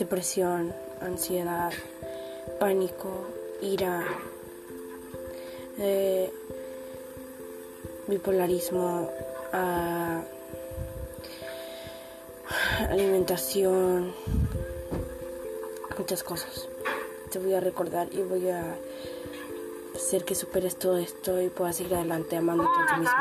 depresión, ansiedad, pánico, ira, eh, bipolarismo, ah, alimentación, muchas cosas. Te voy a recordar y voy a hacer que superes todo esto y puedas seguir adelante amándote a ti mismo.